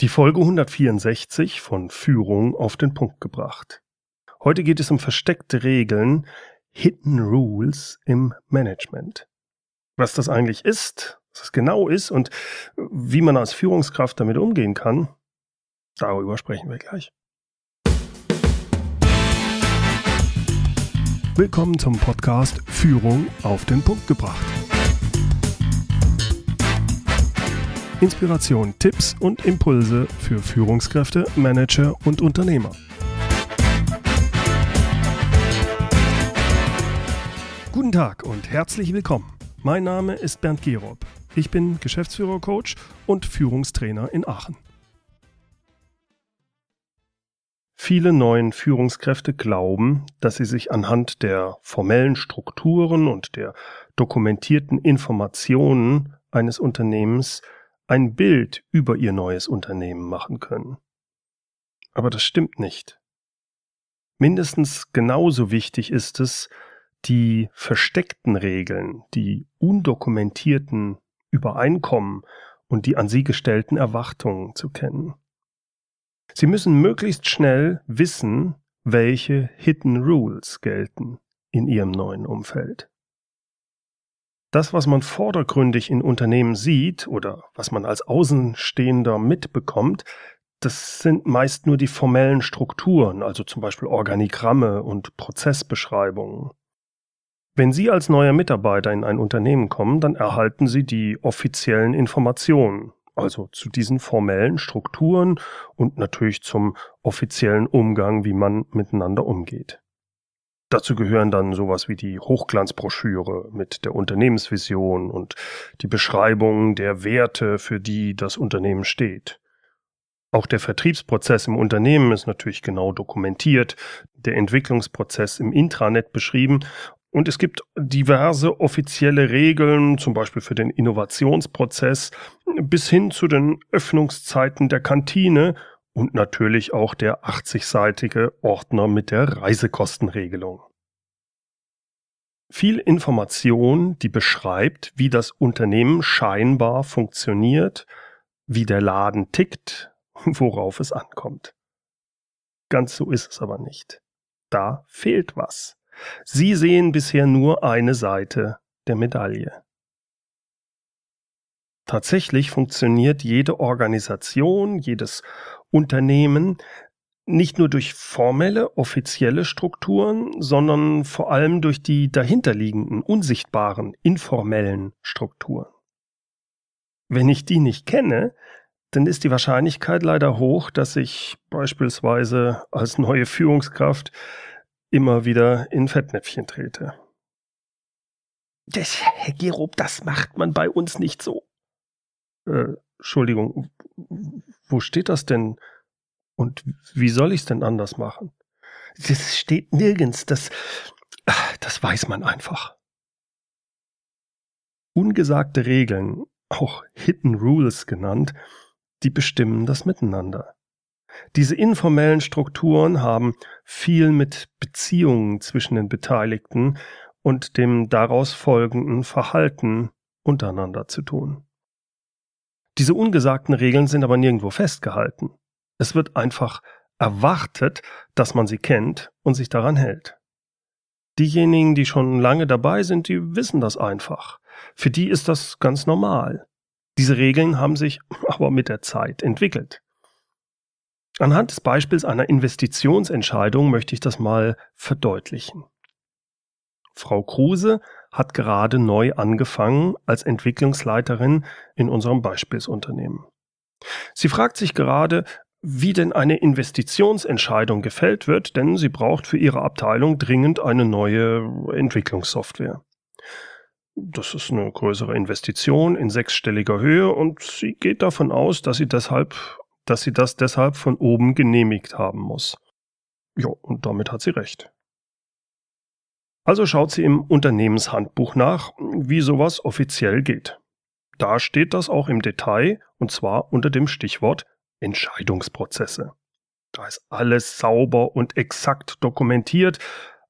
Die Folge 164 von Führung auf den Punkt gebracht. Heute geht es um versteckte Regeln, Hidden Rules im Management. Was das eigentlich ist, was es genau ist und wie man als Führungskraft damit umgehen kann, darüber sprechen wir gleich. Willkommen zum Podcast Führung auf den Punkt gebracht. Inspiration, Tipps und Impulse für Führungskräfte, Manager und Unternehmer. Guten Tag und herzlich willkommen. Mein Name ist Bernd Gerob. Ich bin Geschäftsführer-Coach und Führungstrainer in Aachen. Viele neuen Führungskräfte glauben, dass sie sich anhand der formellen Strukturen und der dokumentierten Informationen eines Unternehmens ein Bild über ihr neues Unternehmen machen können. Aber das stimmt nicht. Mindestens genauso wichtig ist es, die versteckten Regeln, die undokumentierten Übereinkommen und die an sie gestellten Erwartungen zu kennen. Sie müssen möglichst schnell wissen, welche Hidden Rules gelten in Ihrem neuen Umfeld. Das, was man vordergründig in Unternehmen sieht oder was man als Außenstehender mitbekommt, das sind meist nur die formellen Strukturen, also zum Beispiel Organigramme und Prozessbeschreibungen. Wenn Sie als neuer Mitarbeiter in ein Unternehmen kommen, dann erhalten Sie die offiziellen Informationen, also zu diesen formellen Strukturen und natürlich zum offiziellen Umgang, wie man miteinander umgeht. Dazu gehören dann sowas wie die Hochglanzbroschüre mit der Unternehmensvision und die Beschreibung der Werte, für die das Unternehmen steht. Auch der Vertriebsprozess im Unternehmen ist natürlich genau dokumentiert, der Entwicklungsprozess im Intranet beschrieben und es gibt diverse offizielle Regeln, zum Beispiel für den Innovationsprozess, bis hin zu den Öffnungszeiten der Kantine und natürlich auch der 80-seitige Ordner mit der Reisekostenregelung. Viel Information, die beschreibt, wie das Unternehmen scheinbar funktioniert, wie der Laden tickt, worauf es ankommt. Ganz so ist es aber nicht. Da fehlt was. Sie sehen bisher nur eine Seite der Medaille. Tatsächlich funktioniert jede Organisation, jedes Unternehmen nicht nur durch formelle, offizielle Strukturen, sondern vor allem durch die dahinterliegenden, unsichtbaren, informellen Strukturen. Wenn ich die nicht kenne, dann ist die Wahrscheinlichkeit leider hoch, dass ich beispielsweise als neue Führungskraft immer wieder in Fettnäpfchen trete. Das, Herr Gerob, das macht man bei uns nicht so. Äh, Entschuldigung, wo steht das denn? Und wie soll ich es denn anders machen? Das steht nirgends. Das, das weiß man einfach. Ungesagte Regeln, auch Hidden Rules genannt, die bestimmen das Miteinander. Diese informellen Strukturen haben viel mit Beziehungen zwischen den Beteiligten und dem daraus folgenden Verhalten untereinander zu tun. Diese ungesagten Regeln sind aber nirgendwo festgehalten. Es wird einfach erwartet, dass man sie kennt und sich daran hält. Diejenigen, die schon lange dabei sind, die wissen das einfach. Für die ist das ganz normal. Diese Regeln haben sich aber mit der Zeit entwickelt. Anhand des Beispiels einer Investitionsentscheidung möchte ich das mal verdeutlichen. Frau Kruse hat gerade neu angefangen als Entwicklungsleiterin in unserem Beispielsunternehmen. Sie fragt sich gerade, wie denn eine Investitionsentscheidung gefällt wird, denn sie braucht für ihre Abteilung dringend eine neue Entwicklungssoftware. Das ist eine größere Investition in sechsstelliger Höhe und sie geht davon aus, dass sie deshalb, dass sie das deshalb von oben genehmigt haben muss. Ja, und damit hat sie recht. Also schaut sie im Unternehmenshandbuch nach, wie sowas offiziell geht. Da steht das auch im Detail und zwar unter dem Stichwort Entscheidungsprozesse. Da ist alles sauber und exakt dokumentiert,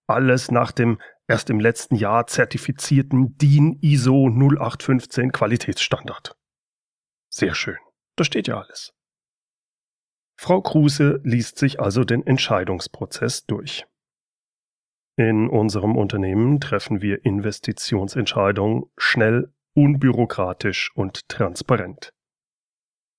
alles nach dem erst im letzten Jahr zertifizierten DIN ISO 0815 Qualitätsstandard. Sehr schön. Da steht ja alles. Frau Kruse liest sich also den Entscheidungsprozess durch. In unserem Unternehmen treffen wir Investitionsentscheidungen schnell, unbürokratisch und transparent.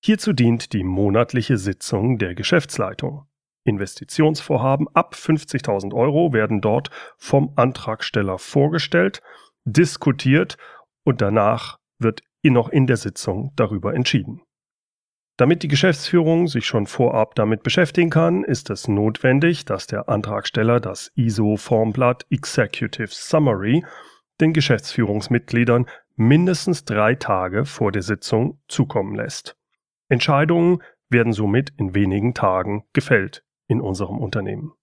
Hierzu dient die monatliche Sitzung der Geschäftsleitung. Investitionsvorhaben ab 50.000 Euro werden dort vom Antragsteller vorgestellt, diskutiert und danach wird noch in der Sitzung darüber entschieden. Damit die Geschäftsführung sich schon vorab damit beschäftigen kann, ist es notwendig, dass der Antragsteller das ISO-Formblatt Executive Summary den Geschäftsführungsmitgliedern mindestens drei Tage vor der Sitzung zukommen lässt. Entscheidungen werden somit in wenigen Tagen gefällt in unserem Unternehmen.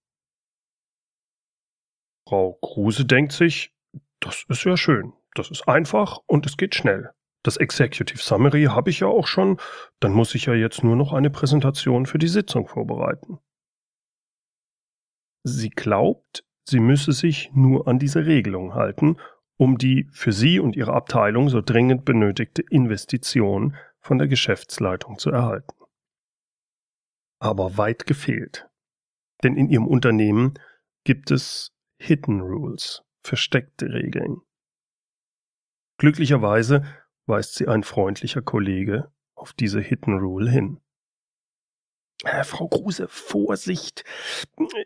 Frau Kruse denkt sich, das ist ja schön, das ist einfach und es geht schnell. Das Executive Summary habe ich ja auch schon, dann muss ich ja jetzt nur noch eine Präsentation für die Sitzung vorbereiten. Sie glaubt, sie müsse sich nur an diese Regelung halten, um die für sie und ihre Abteilung so dringend benötigte Investition von der Geschäftsleitung zu erhalten. Aber weit gefehlt. Denn in ihrem Unternehmen gibt es Hidden Rules, versteckte Regeln. Glücklicherweise weist sie ein freundlicher Kollege auf diese Hidden Rule hin. Äh, Frau Kruse, Vorsicht!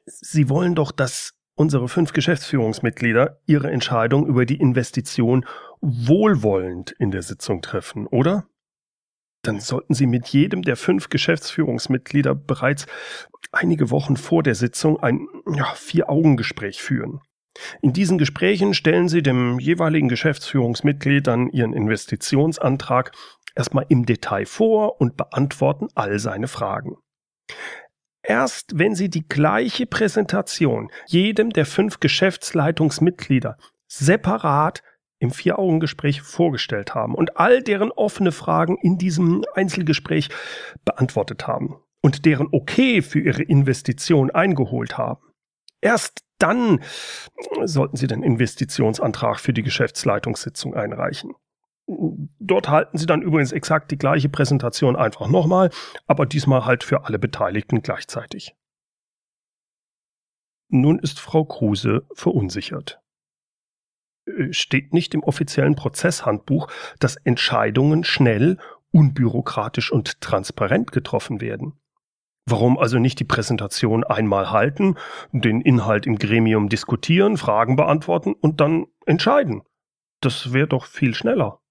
Sie wollen doch, dass unsere fünf Geschäftsführungsmitglieder ihre Entscheidung über die Investition wohlwollend in der Sitzung treffen, oder? dann sollten Sie mit jedem der fünf Geschäftsführungsmitglieder bereits einige Wochen vor der Sitzung ein ja, Vier-Augen-Gespräch führen. In diesen Gesprächen stellen Sie dem jeweiligen Geschäftsführungsmitglied dann Ihren Investitionsantrag erstmal im Detail vor und beantworten all seine Fragen. Erst wenn Sie die gleiche Präsentation jedem der fünf Geschäftsleitungsmitglieder separat im Vier-Augen-Gespräch vorgestellt haben und all deren offene Fragen in diesem Einzelgespräch beantwortet haben und deren Okay für ihre Investition eingeholt haben. Erst dann sollten Sie den Investitionsantrag für die Geschäftsleitungssitzung einreichen. Dort halten Sie dann übrigens exakt die gleiche Präsentation einfach nochmal, aber diesmal halt für alle Beteiligten gleichzeitig. Nun ist Frau Kruse verunsichert. Äh, steht nicht im offiziellen Prozesshandbuch, dass Entscheidungen schnell, unbürokratisch und transparent getroffen werden. Warum also nicht die Präsentation einmal halten, den Inhalt im Gremium diskutieren, Fragen beantworten und dann entscheiden? Das wäre doch viel schneller.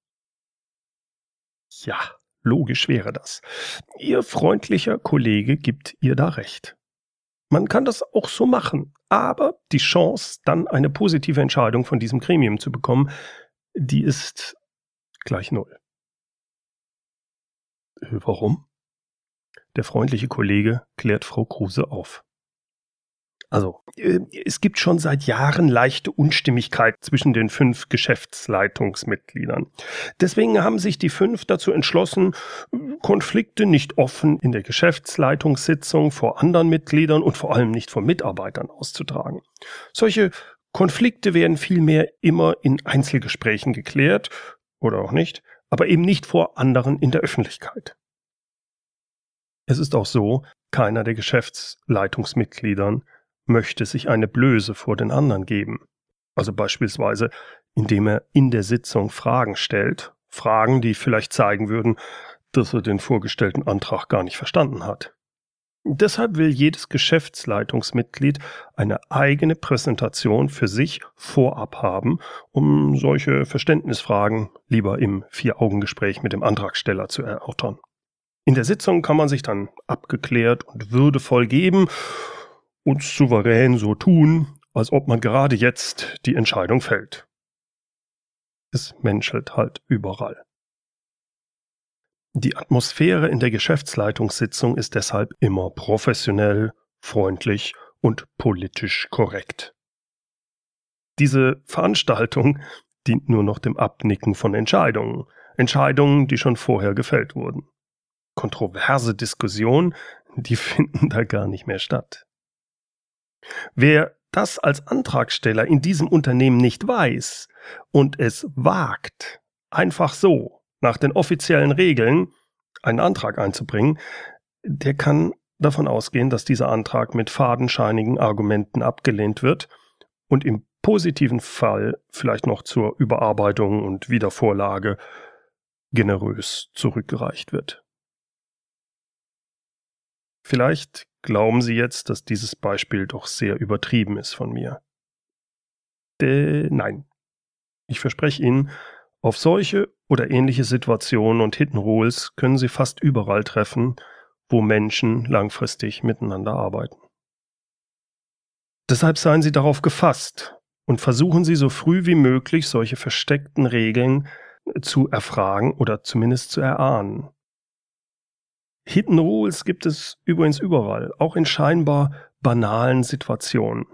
Ja, logisch wäre das. Ihr freundlicher Kollege gibt ihr da recht. Man kann das auch so machen, aber die Chance, dann eine positive Entscheidung von diesem Gremium zu bekommen, die ist gleich null. Äh, warum? Der freundliche Kollege klärt Frau Kruse auf. Also, äh, es gibt schon seit Jahren leichte Unstimmigkeit zwischen den fünf Geschäftsleitungsmitgliedern. Deswegen haben sich die fünf dazu entschlossen, Konflikte nicht offen in der Geschäftsleitungssitzung vor anderen Mitgliedern und vor allem nicht vor Mitarbeitern auszutragen. Solche Konflikte werden vielmehr immer in Einzelgesprächen geklärt oder auch nicht, aber eben nicht vor anderen in der Öffentlichkeit. Es ist auch so, keiner der Geschäftsleitungsmitgliedern möchte sich eine Blöße vor den anderen geben. Also beispielsweise, indem er in der Sitzung Fragen stellt, Fragen, die vielleicht zeigen würden, dass er den vorgestellten Antrag gar nicht verstanden hat. Deshalb will jedes Geschäftsleitungsmitglied eine eigene Präsentation für sich vorab haben, um solche Verständnisfragen lieber im Vier-Augen-Gespräch mit dem Antragsteller zu erörtern. In der Sitzung kann man sich dann abgeklärt und würdevoll geben und souverän so tun, als ob man gerade jetzt die Entscheidung fällt. Es menschelt halt überall. Die Atmosphäre in der Geschäftsleitungssitzung ist deshalb immer professionell, freundlich und politisch korrekt. Diese Veranstaltung dient nur noch dem Abnicken von Entscheidungen, Entscheidungen, die schon vorher gefällt wurden. Kontroverse Diskussionen, die finden da gar nicht mehr statt. Wer das als Antragsteller in diesem Unternehmen nicht weiß und es wagt, einfach so nach den offiziellen Regeln einen Antrag einzubringen, der kann davon ausgehen, dass dieser Antrag mit fadenscheinigen Argumenten abgelehnt wird und im positiven Fall vielleicht noch zur Überarbeitung und Wiedervorlage generös zurückgereicht wird. Vielleicht glauben Sie jetzt, dass dieses Beispiel doch sehr übertrieben ist von mir. Äh, nein. Ich verspreche Ihnen, auf solche oder ähnliche Situationen und Hidden Rules können Sie fast überall treffen, wo Menschen langfristig miteinander arbeiten. Deshalb seien Sie darauf gefasst und versuchen Sie so früh wie möglich solche versteckten Regeln zu erfragen oder zumindest zu erahnen. Hidden Rules gibt es übrigens überall, auch in scheinbar banalen Situationen.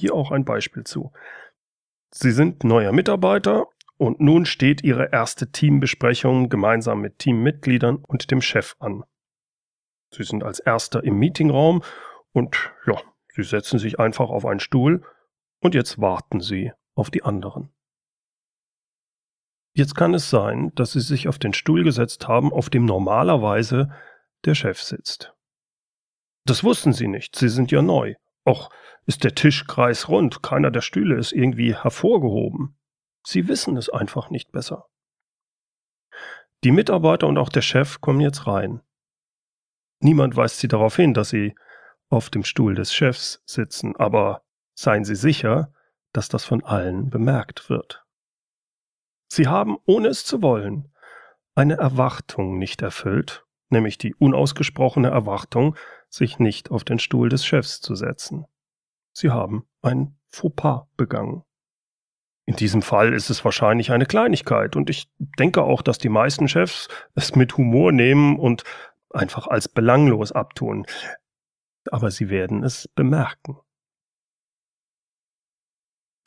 Hier auch ein Beispiel zu. Sie sind neuer Mitarbeiter und nun steht Ihre erste Teambesprechung gemeinsam mit Teammitgliedern und dem Chef an. Sie sind als erster im Meetingraum und ja, Sie setzen sich einfach auf einen Stuhl und jetzt warten Sie auf die anderen. Jetzt kann es sein, dass Sie sich auf den Stuhl gesetzt haben, auf dem normalerweise der Chef sitzt. Das wussten Sie nicht, Sie sind ja neu. Och, ist der Tisch kreisrund, keiner der Stühle ist irgendwie hervorgehoben. Sie wissen es einfach nicht besser. Die Mitarbeiter und auch der Chef kommen jetzt rein. Niemand weist sie darauf hin, dass sie auf dem Stuhl des Chefs sitzen, aber seien Sie sicher, dass das von allen bemerkt wird. Sie haben, ohne es zu wollen, eine Erwartung nicht erfüllt, nämlich die unausgesprochene Erwartung, sich nicht auf den Stuhl des Chefs zu setzen. Sie haben ein Fauxpas begangen. In diesem Fall ist es wahrscheinlich eine Kleinigkeit und ich denke auch, dass die meisten Chefs es mit Humor nehmen und einfach als belanglos abtun. Aber sie werden es bemerken.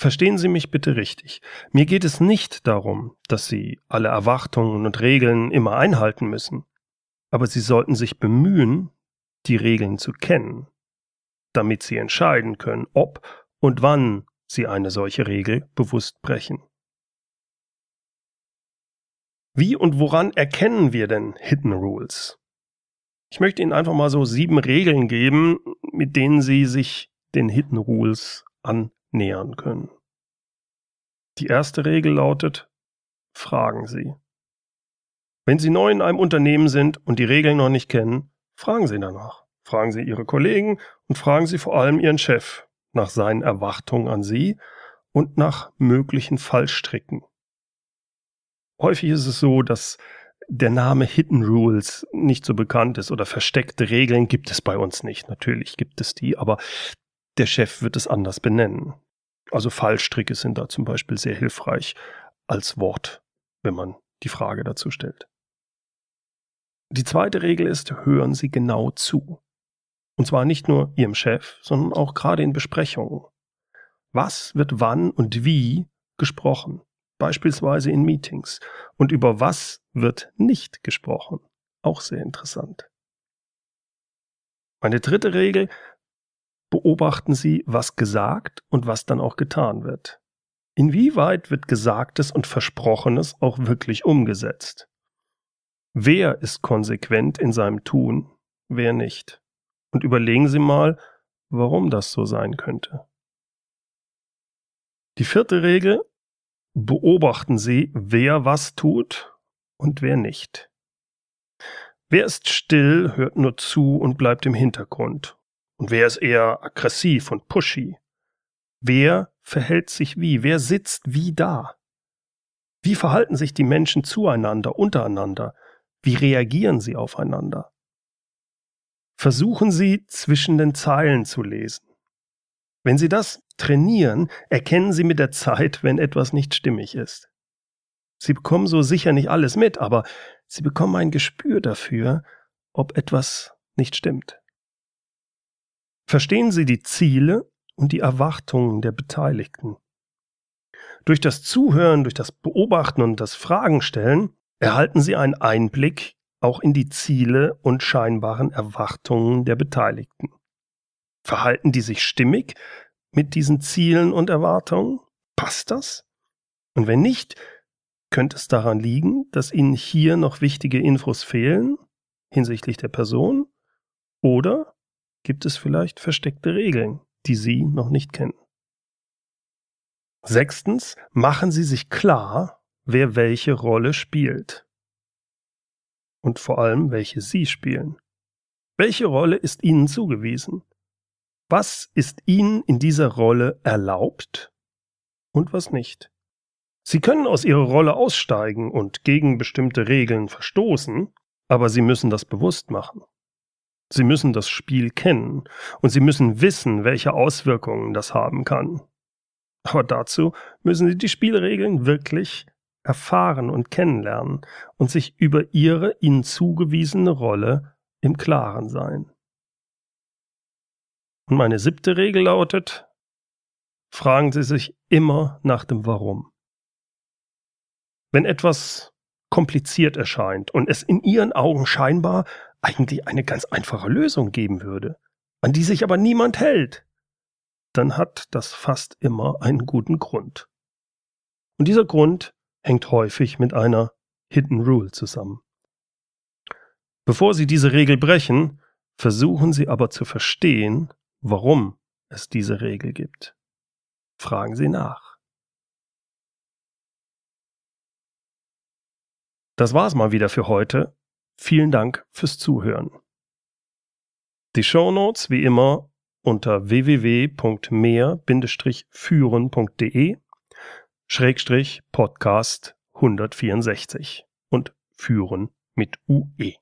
Verstehen Sie mich bitte richtig. Mir geht es nicht darum, dass Sie alle Erwartungen und Regeln immer einhalten müssen. Aber Sie sollten sich bemühen, die Regeln zu kennen, damit Sie entscheiden können, ob und wann Sie eine solche Regel bewusst brechen. Wie und woran erkennen wir denn Hidden Rules? Ich möchte Ihnen einfach mal so sieben Regeln geben, mit denen Sie sich den Hidden Rules an nähern können. Die erste Regel lautet, fragen Sie. Wenn Sie neu in einem Unternehmen sind und die Regeln noch nicht kennen, fragen Sie danach. Fragen Sie Ihre Kollegen und fragen Sie vor allem Ihren Chef nach seinen Erwartungen an Sie und nach möglichen Fallstricken. Häufig ist es so, dass der Name Hidden Rules nicht so bekannt ist oder versteckte Regeln gibt es bei uns nicht. Natürlich gibt es die, aber der Chef wird es anders benennen. Also Fallstricke sind da zum Beispiel sehr hilfreich als Wort, wenn man die Frage dazu stellt. Die zweite Regel ist, hören Sie genau zu. Und zwar nicht nur Ihrem Chef, sondern auch gerade in Besprechungen. Was wird wann und wie gesprochen? Beispielsweise in Meetings. Und über was wird nicht gesprochen? Auch sehr interessant. Meine dritte Regel, beobachten Sie, was gesagt und was dann auch getan wird. Inwieweit wird Gesagtes und Versprochenes auch wirklich umgesetzt? Wer ist konsequent in seinem Tun, wer nicht? Und überlegen Sie mal, warum das so sein könnte. Die vierte Regel, beobachten Sie, wer was tut und wer nicht. Wer ist still, hört nur zu und bleibt im Hintergrund und wer ist eher aggressiv und pushy? Wer verhält sich wie? Wer sitzt wie da? Wie verhalten sich die Menschen zueinander, untereinander? Wie reagieren sie aufeinander? Versuchen Sie zwischen den Zeilen zu lesen. Wenn Sie das trainieren, erkennen Sie mit der Zeit, wenn etwas nicht stimmig ist. Sie bekommen so sicher nicht alles mit, aber Sie bekommen ein Gespür dafür, ob etwas nicht stimmt. Verstehen Sie die Ziele und die Erwartungen der Beteiligten. Durch das Zuhören, durch das Beobachten und das Fragen stellen erhalten Sie einen Einblick auch in die Ziele und scheinbaren Erwartungen der Beteiligten. Verhalten die sich stimmig mit diesen Zielen und Erwartungen? Passt das? Und wenn nicht, könnte es daran liegen, dass Ihnen hier noch wichtige Infos fehlen hinsichtlich der Person Oder gibt es vielleicht versteckte Regeln, die Sie noch nicht kennen? Sechstens, machen Sie sich klar, wer welche Rolle spielt. Und vor allem, welche Sie spielen. Welche Rolle ist Ihnen zugewiesen? Was ist Ihnen in dieser Rolle erlaubt und was nicht? Sie können aus Ihrer Rolle aussteigen und gegen bestimmte Regeln verstoßen, aber Sie müssen das bewusst machen. Sie müssen das Spiel kennen und Sie müssen wissen, welche Auswirkungen das haben kann. Aber dazu müssen Sie die Spielregeln wirklich erfahren und kennenlernen und sich über Ihre Ihnen zugewiesene Rolle im Klaren sein. Und meine siebte Regel lautet, fragen Sie sich immer nach dem Warum. Wenn etwas kompliziert erscheint und es in Ihren Augen scheinbar eigentlich eine ganz einfache Lösung geben würde, an die sich aber niemand hält, dann hat das fast immer einen guten Grund. Und dieser Grund hängt häufig mit einer Hidden Rule zusammen. Bevor Sie diese Regel brechen, versuchen Sie aber zu verstehen, warum es diese Regel gibt. Fragen Sie nach. Das war's mal wieder für heute. Vielen Dank fürs Zuhören. Die Show Notes wie immer unter www.mehr-führen.de Schrägstrich Podcast 164 und führen mit UE.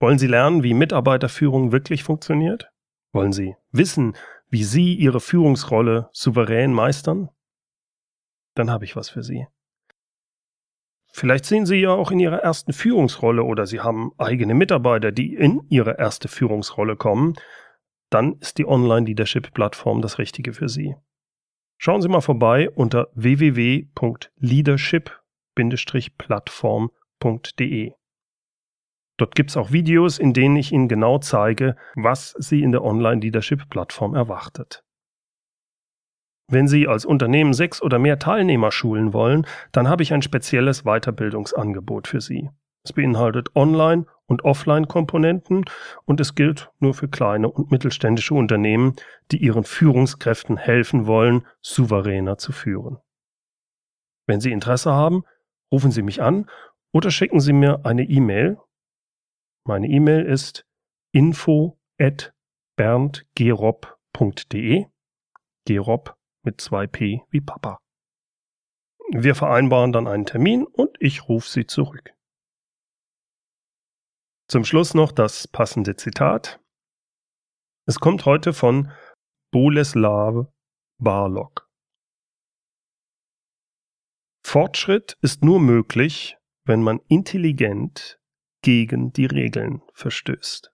Wollen Sie lernen, wie Mitarbeiterführung wirklich funktioniert? Wollen Sie wissen, wie Sie Ihre Führungsrolle souverän meistern? Dann habe ich was für Sie. Vielleicht sehen Sie ja auch in Ihrer ersten Führungsrolle oder Sie haben eigene Mitarbeiter, die in Ihre erste Führungsrolle kommen. Dann ist die Online-Leadership-Plattform das Richtige für Sie. Schauen Sie mal vorbei unter www.leadership-plattform.de. Dort gibt es auch Videos, in denen ich Ihnen genau zeige, was Sie in der Online-Leadership-Plattform erwartet. Wenn Sie als Unternehmen sechs oder mehr Teilnehmer schulen wollen, dann habe ich ein spezielles Weiterbildungsangebot für Sie. Es beinhaltet Online- und Offline-Komponenten und es gilt nur für kleine und mittelständische Unternehmen, die ihren Führungskräften helfen wollen, souveräner zu führen. Wenn Sie Interesse haben, rufen Sie mich an oder schicken Sie mir eine E-Mail. Meine E-Mail ist info at berndgerob.de. Gerob mit zwei P wie Papa. Wir vereinbaren dann einen Termin und ich rufe Sie zurück. Zum Schluss noch das passende Zitat. Es kommt heute von Boleslav Barlog. Fortschritt ist nur möglich, wenn man intelligent gegen die Regeln verstößt.